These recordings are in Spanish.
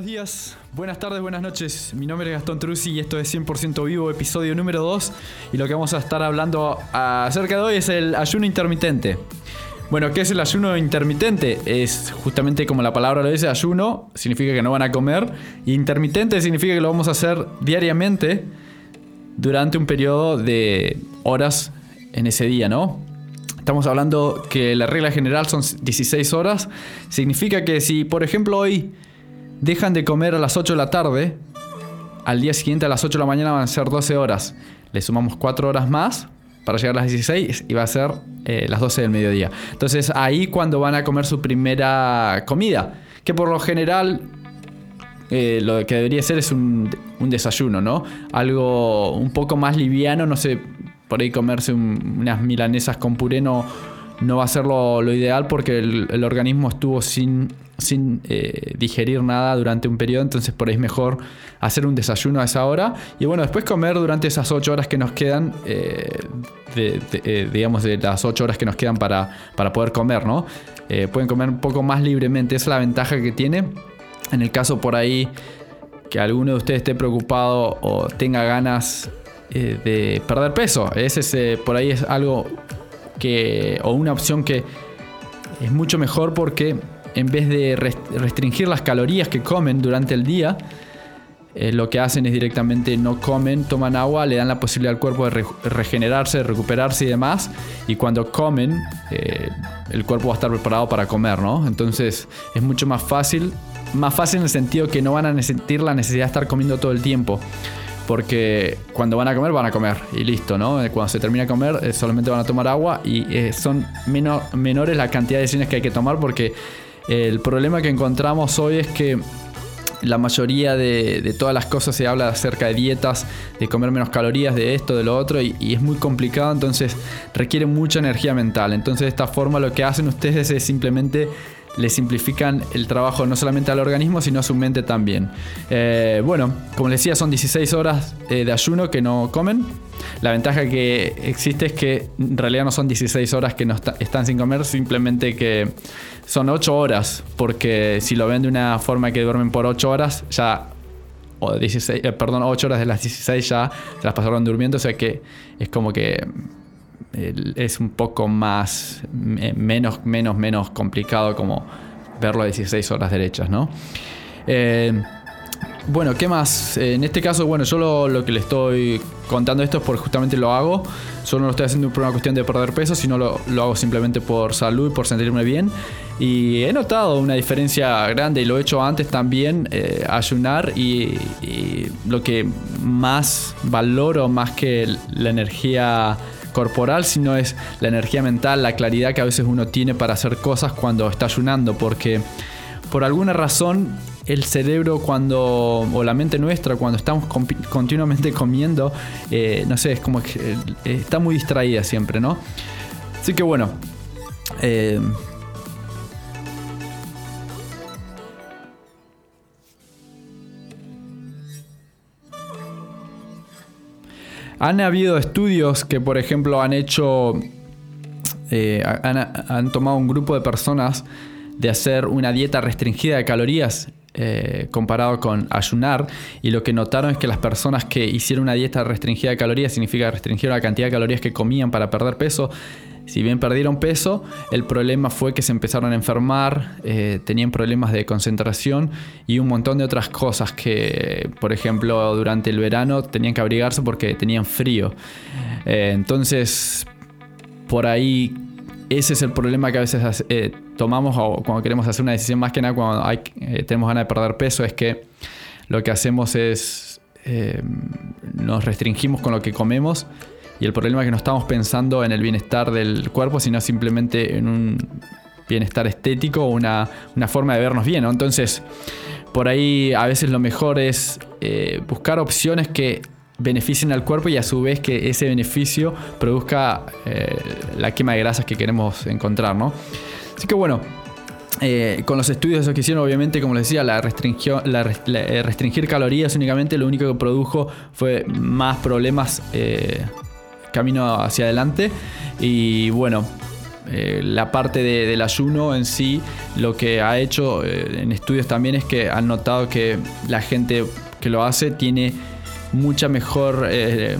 Buenos días, buenas tardes, buenas noches. Mi nombre es Gastón Truzzi y esto es 100% Vivo, episodio número 2. Y lo que vamos a estar hablando acerca de hoy es el ayuno intermitente. Bueno, ¿qué es el ayuno intermitente? Es justamente como la palabra lo dice, ayuno significa que no van a comer. Intermitente significa que lo vamos a hacer diariamente durante un periodo de horas en ese día, ¿no? Estamos hablando que la regla general son 16 horas. Significa que si, por ejemplo, hoy dejan de comer a las 8 de la tarde, al día siguiente a las 8 de la mañana van a ser 12 horas. Le sumamos 4 horas más para llegar a las 16 y va a ser eh, las 12 del mediodía. Entonces ahí cuando van a comer su primera comida, que por lo general eh, lo que debería ser es un, un, desayuno, ¿no? Algo un poco más liviano, no sé, por ahí comerse un, unas milanesas con puré no, no va a ser lo, ideal porque el organismo estuvo sin sin eh, digerir nada durante un periodo, entonces por ahí es mejor hacer un desayuno a esa hora y bueno, después comer durante esas 8 horas que nos quedan, eh, eh, digamos de las 8 horas que nos quedan para, para poder comer, ¿no? pueden comer un poco más libremente, esa es la ventaja que tiene. En el caso por ahí que alguno de ustedes esté preocupado o tenga ganas de perder peso, ese por ahí es algo que, o una opción que es mucho mejor porque en vez de restringir las calorías que comen durante el día, eh, lo que hacen es directamente no comen, toman agua, le dan la posibilidad al cuerpo de re regenerarse, recuperarse y demás. Y cuando comen, eh, el cuerpo va a estar preparado para comer, ¿no? Entonces es mucho más fácil, más fácil en el sentido que no van a sentir la necesidad de estar comiendo todo el tiempo. Porque cuando van a comer, van a comer y listo, ¿no? Cuando se termina de comer, eh, solamente van a tomar agua y eh, son menor, menores la cantidad de decisiones que hay que tomar porque el problema que encontramos hoy es que la mayoría de, todas las cosas se habla acerca de dietas, de comer menos calorías, de esto, de lo otro, y, y, es muy complicado, entonces requiere mucha energía mental. Entonces de esta forma lo que hacen ustedes es simplemente le simplifican el trabajo no solamente al organismo, sino a su mente también. Eh, bueno, como les decía, son 16 horas eh, de ayuno que no comen. La ventaja que existe es que en realidad no son 16 horas que no está, están sin comer, simplemente que son 8 horas, porque si lo ven de una forma que duermen por 8 horas, ya o 16, eh, perdón, 8 horas de las 16 ya se las pasaron durmiendo, o sea que es como que es un poco más, menos, menos, menos complicado como verlo a 16 horas derechas, ¿no? Eh, bueno, ¿qué más? En este caso, bueno, yo lo, que le estoy contando esto es porque justamente lo hago. Solo no lo estoy haciendo por una cuestión de perder peso, sino lo, lo hago simplemente por salud y por sentirme bien. Y he notado una diferencia grande y lo he hecho antes también, eh, ayunar y lo que más valoro, más que la energía corporal, sino es la energía mental, la claridad que a veces uno tiene para hacer cosas cuando está ayunando, porque por alguna razón el cerebro cuando, o la mente nuestra, cuando estamos continuamente comiendo, eh, no sé, es como que eh, está muy distraída siempre, ¿no? Así que bueno. Eh, Han habido estudios que, por ejemplo, han hecho, eh, han, tomado un grupo de personas de hacer una dieta restringida de calorías eh, comparado con ayunar y lo que notaron es que las personas que hicieron una dieta restringida de calorías significa restringir la cantidad de calorías que comían para perder peso si bien perdieron peso, el problema fue que se empezaron a enfermar, eh, tenían problemas de concentración y un montón de otras cosas que, por ejemplo, durante el verano tenían que abrigarse porque tenían frío. Eh, entonces, por ahí, ese es el problema que a veces eh, tomamos cuando queremos hacer una decisión, más que nada cuando tenemos ganas de perder peso, es que lo que hacemos es nos restringimos con lo que comemos y el problema es que no estamos pensando en el bienestar del cuerpo, sino simplemente en un bienestar estético una, una forma de vernos bien. ¿no? Entonces, por ahí a veces lo mejor es eh, buscar opciones que beneficien al cuerpo y a su vez que ese beneficio produzca eh, la quema de grasas que queremos encontrar, ¿no? Así que bueno, eh, con los estudios que hicieron, obviamente, como les decía, la, la, restringir calorías únicamente lo único que produjo fue más problemas camino hacia adelante. Y bueno, la parte del ayuno en sí, lo que ha hecho en estudios también es que han notado que la gente que lo hace tiene mucha mejor, eh,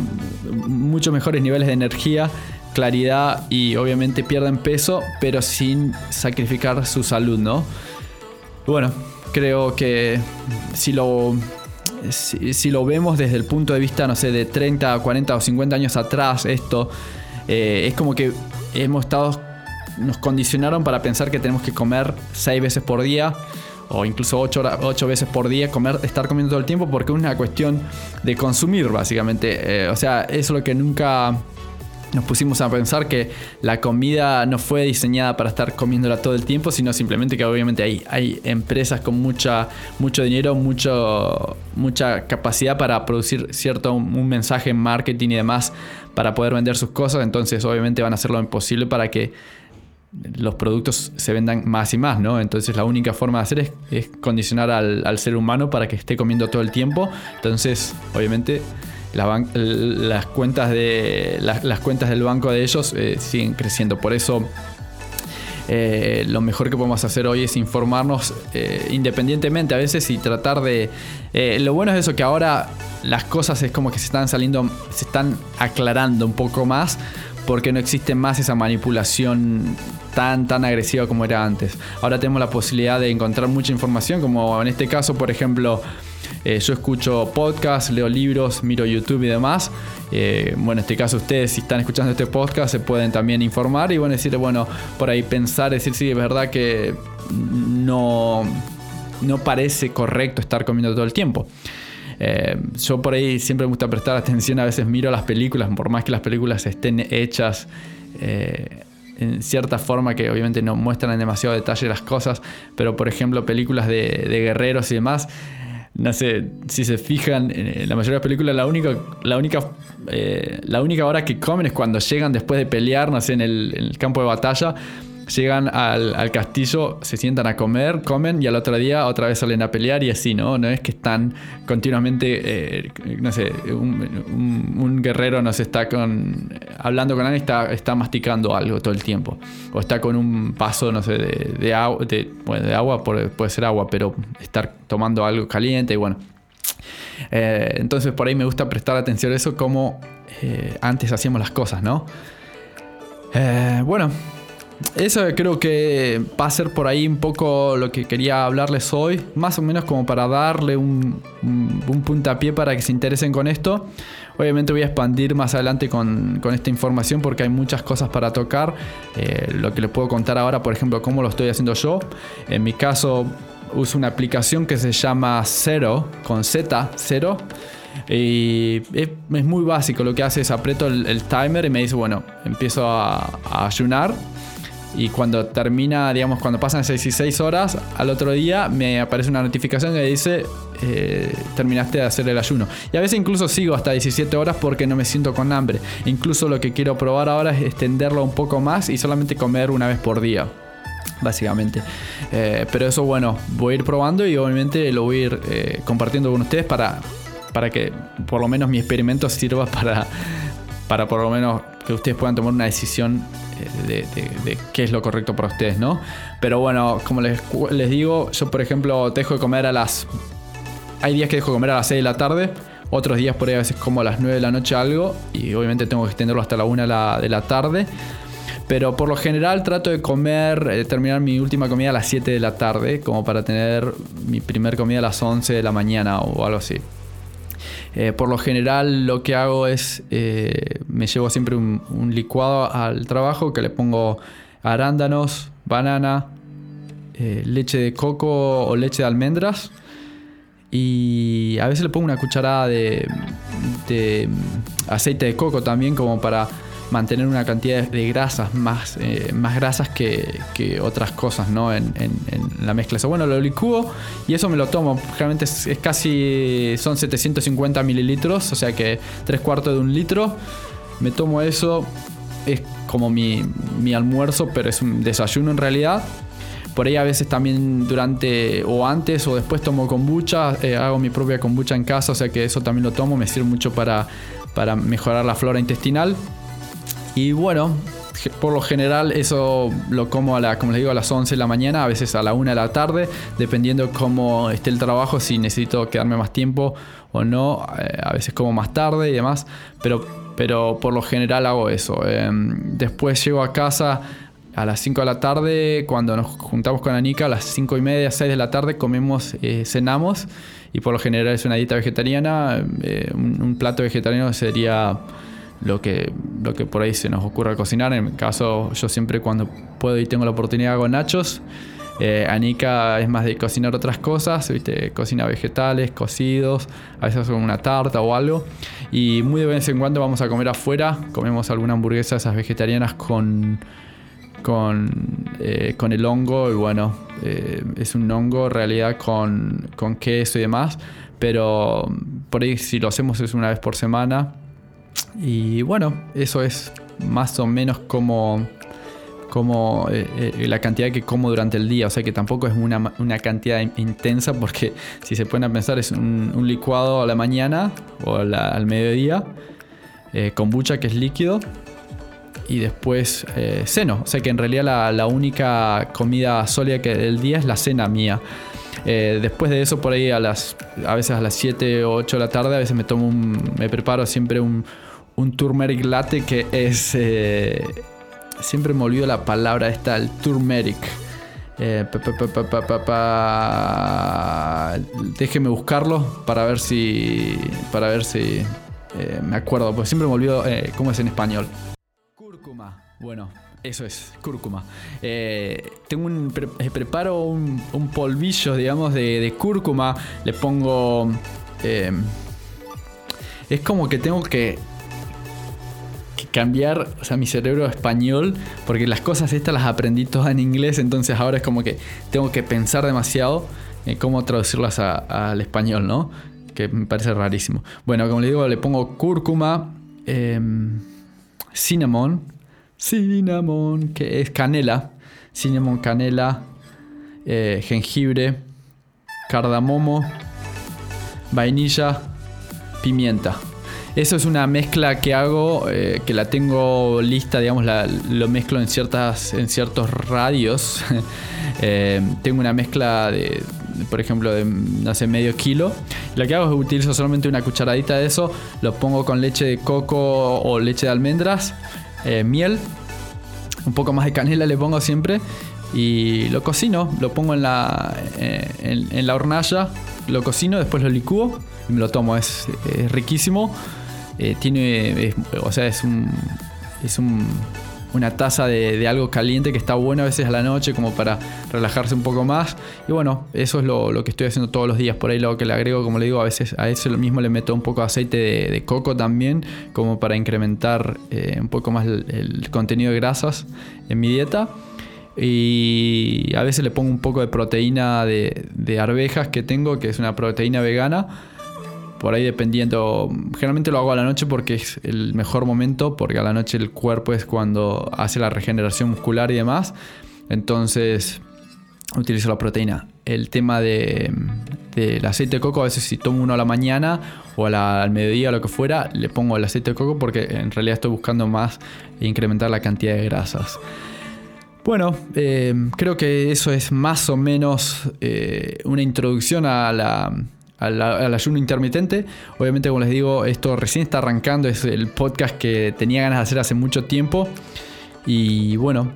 muchos mejores niveles de energía, claridad y obviamente pierden peso, pero sin sacrificar su salud, ¿no? Bueno, creo que si lo, si, lo vemos desde el punto de vista, no sé, de 30, 40 o 50 años atrás, esto eh, es como que hemos estado, nos condicionaron para pensar que tenemos que comer 6 veces por día o incluso 8, veces por día comer, estar comiendo todo el tiempo porque es una cuestión de consumir básicamente. Eh, o sea, es lo que nunca nos pusimos a pensar que la comida no fue diseñada para estar comiéndola todo el tiempo, sino simplemente que obviamente hay, hay empresas con mucha, mucho dinero, mucho, mucha capacidad para producir cierto un mensaje en marketing y demás para poder vender sus cosas, entonces obviamente van a hacer lo imposible para que los productos se vendan más y más, ¿no? Entonces la única forma de hacer es, condicionar al, ser humano para que esté comiendo todo el tiempo. Entonces, obviamente, las, cuentas de, las, cuentas del banco de ellos eh, siguen creciendo. Por eso, eh, lo mejor que podemos hacer hoy es informarnos eh, independientemente a veces y tratar de... lo bueno es eso, que ahora las cosas es como que se están saliendo, se están aclarando un poco más porque no existe más esa manipulación tan, tan agresiva como era antes. Ahora tenemos la posibilidad de encontrar mucha información, como en este caso, por ejemplo, eh, yo escucho podcasts, leo libros, miro YouTube y demás. Eh, bueno, en este caso ustedes si están escuchando este podcast se pueden también informar y bueno, decir, bueno, por ahí pensar, decir, sí, es verdad que no, no parece correcto estar comiendo todo el tiempo. Eh, yo por ahí siempre me gusta prestar atención, a veces miro las películas, por más que las películas estén hechas en cierta forma que obviamente no muestran en demasiado detalle las cosas, pero por ejemplo películas de, guerreros y demás, no sé, si se fijan, en la mayoría de las películas la única, la única, eh, la única hora que comen es cuando llegan después de pelear, no sé, en el campo de batalla llegan al, castillo, se sientan a comer, comen y al otro día otra vez salen a pelear y así, ¿no? No es que están continuamente, eh, no sé, un, guerrero nos está con, hablando con alguien, está, está masticando algo todo el tiempo. O está con un paso, no sé, de, agua, de, bueno, de agua puede, ser agua, pero estar tomando algo caliente y bueno. Eh, entonces por ahí me gusta prestar atención a eso como eh, antes hacíamos las cosas, ¿no? bueno, eso creo que va a ser por ahí un poco lo que quería hablarles hoy, más o menos como para darle un, puntapié para que se interesen con esto. Obviamente voy a expandir más adelante con, esta información porque hay muchas cosas para tocar. Eh, lo que les puedo contar ahora, por ejemplo, cómo lo estoy haciendo yo. En mi caso uso una aplicación que se llama Zero, con Z, Zero. Y es, muy básico, lo que hace es aprieto el, timer y me dice, bueno, empiezo a ayunar y cuando termina, digamos, cuando pasan 16 horas, al otro día me aparece una notificación que dice eh, terminaste de hacer el ayuno. Y a veces incluso sigo hasta 17 horas porque no me siento con hambre. Incluso lo que quiero probar ahora es extenderlo un poco más y solamente comer una vez por día. Básicamente. Eh, pero eso bueno, voy a ir probando y obviamente lo voy a ir eh, compartiendo con ustedes para, para que por lo menos mi experimento sirva para, para por lo menos que ustedes puedan tomar una decisión de, qué es lo correcto para ustedes, ¿no? Pero bueno, como les, digo, yo por ejemplo dejo de comer a las... Hay días que dejo de comer a las 6 de la tarde, otros días por ahí a veces como a las 9 de la noche algo y obviamente tengo que extenderlo hasta la 1 de la, tarde. Pero por lo general trato de comer, de terminar mi última comida a las 7 de la tarde, como para tener mi primer comida a las 11 de la mañana o algo así. Eh, por lo general lo que hago es, eh, me llevo siempre un, licuado al trabajo que le pongo arándanos, banana, eh, leche de coco o leche de almendras. Y a veces le pongo una cucharada de, aceite de coco también como para mantener una cantidad de grasas, más, eh, más grasas que, que, otras cosas ¿no? en, en, la mezcla. Eso, bueno, lo licúo y eso me lo tomo. Realmente es, es casi, son 750 mililitros, o sea que tres cuartos de un litro. Me tomo eso, es como mi, mi almuerzo, pero es un desayuno en realidad. Por ahí a veces también durante o antes o después tomo kombucha, eh, hago mi propia kombucha en casa, o sea que eso también lo tomo, me sirve mucho para, para mejorar la flora intestinal. Y bueno, por lo general eso lo como a la, como les digo, a las 11 de la mañana, a veces a la 1 de la tarde, dependiendo cómo esté el trabajo, si necesito quedarme más tiempo o no, eh, a veces como más tarde y demás, pero, pero por lo general hago eso. Eh, después llego a casa a las 5 de la tarde, cuando nos juntamos con Anika, a las 5 y media, 6 de la tarde, comemos, eh, cenamos. Y por lo general es una dieta vegetariana. Eh, un, plato vegetariano sería lo que, lo que por ahí se nos ocurra cocinar. En mi caso, yo siempre cuando puedo y tengo la oportunidad hago nachos. Eh, Anika es más de cocinar otras cosas, ¿viste? cocina vegetales, cocidos, a veces con una tarta o algo. Y muy de vez en cuando vamos a comer afuera, comemos alguna hamburguesa esas vegetarianas con con, eh, con el hongo y bueno, eh, es un hongo en realidad con, con, queso y demás, pero por ahí si lo hacemos es una vez por semana y bueno, eso es más o menos como, como eh, la cantidad que como durante el día, o sea que tampoco es una, una cantidad intensa porque si se pueden pensar es un, licuado a la mañana o al mediodía, kombucha que es líquido y después eh, ceno. O sea que en realidad la, la, única comida sólida que del día es la cena mía. Eh, después de eso, por ahí a las a veces a las 7 o 8 de la tarde, a veces me tomo un, me preparo siempre un, un turmeric latte que es. Eh, siempre me olvido la palabra esta, el turmeric. Eh, Déjeme buscarlo para ver si. Para ver si. Me acuerdo, porque siempre me olvido cómo es en español. Cúrcuma. Bueno, eso es, cúrcuma. Eh, tengo un, pre preparo un, polvillo, digamos, de, cúrcuma. Le pongo... Eh, es como que tengo que, cambiar, o sea, mi cerebro español, porque las cosas estas las aprendí todas en inglés, entonces ahora es como que tengo que pensar demasiado en cómo traducirlas a, al español, ¿no? Que me parece rarísimo. Bueno, como le digo, le pongo cúrcuma. Eh, cinnamon, cinnamon, que es canela, cinnamon, canela, eh, jengibre, cardamomo, vainilla, pimienta. Eso es una mezcla que hago, eh, que la tengo lista, digamos, la, lo mezclo en, ciertas, en ciertos radios. eh, tengo una mezcla de, por ejemplo, de, no sé, medio kilo. Lo que hago es utilizo solamente una cucharadita de eso, lo pongo con leche de coco o leche de almendras, eh, miel, un poco más de canela le pongo siempre y lo cocino, lo pongo en la, eh, en, la hornalla, lo cocino, después lo licúo y me lo tomo, es, es riquísimo. Eh, tiene, o sea, es un, es un una taza de, algo caliente que está bueno a veces a la noche como para relajarse un poco más. Y bueno, eso es lo, que estoy haciendo todos los días. Por ahí lo que le agrego, como le digo, a veces a eso lo mismo le meto un poco de aceite de, coco también, como para incrementar eh, un poco más el, el, contenido de grasas en mi dieta. Y a veces le pongo un poco de proteína de, de arvejas que tengo, que es una proteína vegana por ahí dependiendo, generalmente lo hago a la noche porque es el mejor momento, porque a la noche el cuerpo es cuando hace la regeneración muscular y demás. Entonces utilizo la proteína. El tema de, del aceite de coco, a veces si tomo uno a la mañana o a la, al mediodía o lo que fuera, le pongo el aceite de coco porque en realidad estoy buscando más incrementar la cantidad de grasas. Bueno, eh, creo que eso es más o menos eh, una introducción a la al, ayuno intermitente. Obviamente, como les digo, esto recién está arrancando, es el podcast que tenía ganas de hacer hace mucho tiempo. Y bueno,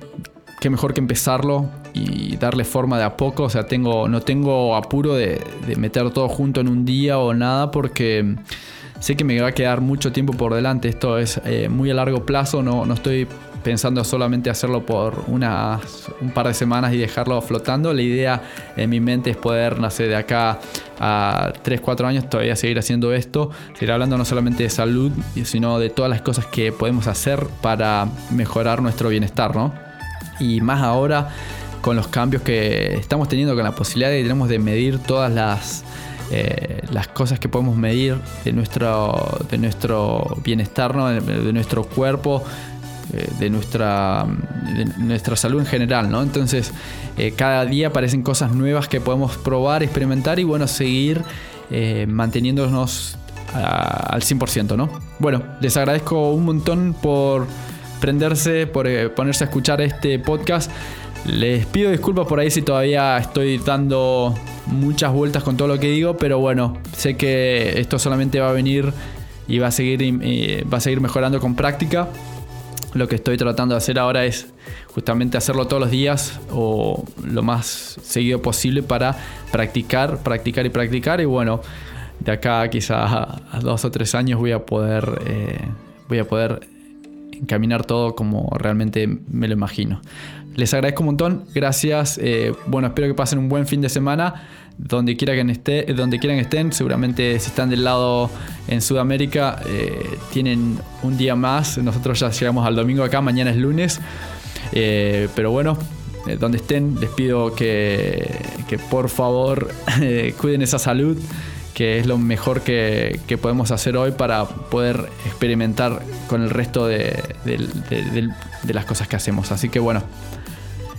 qué mejor que empezarlo y darle forma de a poco. O sea, tengo, no tengo apuro de, de meter todo junto en un día o nada porque sé que me va a quedar mucho tiempo por delante. Esto es eh, muy a largo plazo, no, no estoy pensando solamente hacerlo por unas, un par de semanas y dejarlo flotando. La idea en mi mente es poder, no sé, de acá a 3, 4 años todavía seguir haciendo esto, seguir hablando no solamente de salud, sino de todas las cosas que podemos hacer para mejorar nuestro bienestar, ¿no? Y más ahora con los cambios que estamos teniendo, con la posibilidad que tenemos de medir todas las, eh, las cosas que podemos medir de nuestro, de nuestro bienestar, de, nuestro cuerpo, de, nuestra, nuestra salud en general. ¿no? Entonces, eh, cada día aparecen cosas nuevas que podemos probar, experimentar y bueno, seguir manteniéndonos al 100%. ¿no? Bueno, les agradezco un montón por prenderse, por ponerse a escuchar este podcast. Les pido disculpas por ahí si todavía estoy dando muchas vueltas con todo lo que digo, pero bueno, sé que esto solamente va a venir y va a seguir, va a seguir mejorando con práctica. Lo que estoy tratando de hacer ahora es justamente hacerlo todos los días o lo más seguido posible para practicar, practicar y practicar. Y bueno, de acá quizás a dos o tres años voy a poder, eh, voy a poder encaminar todo como realmente me lo imagino. Les agradezco un montón, gracias. Eh, bueno, espero que pasen un buen fin de semana. Donde quiera que esté, donde quieran que estén, seguramente si están del lado en Sudamérica, eh, tienen un día más. Nosotros ya llegamos al domingo acá, mañana es lunes. Eh, pero bueno, donde estén, les pido que, que por favor cuiden esa salud que es lo mejor que, podemos hacer hoy para poder experimentar con el resto de, de las cosas que hacemos. Así que bueno,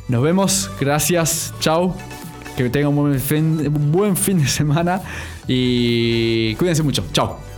nos vemos, gracias, chao. Que tengan un buen fin, un buen fin de semana y cuídense mucho. Chao.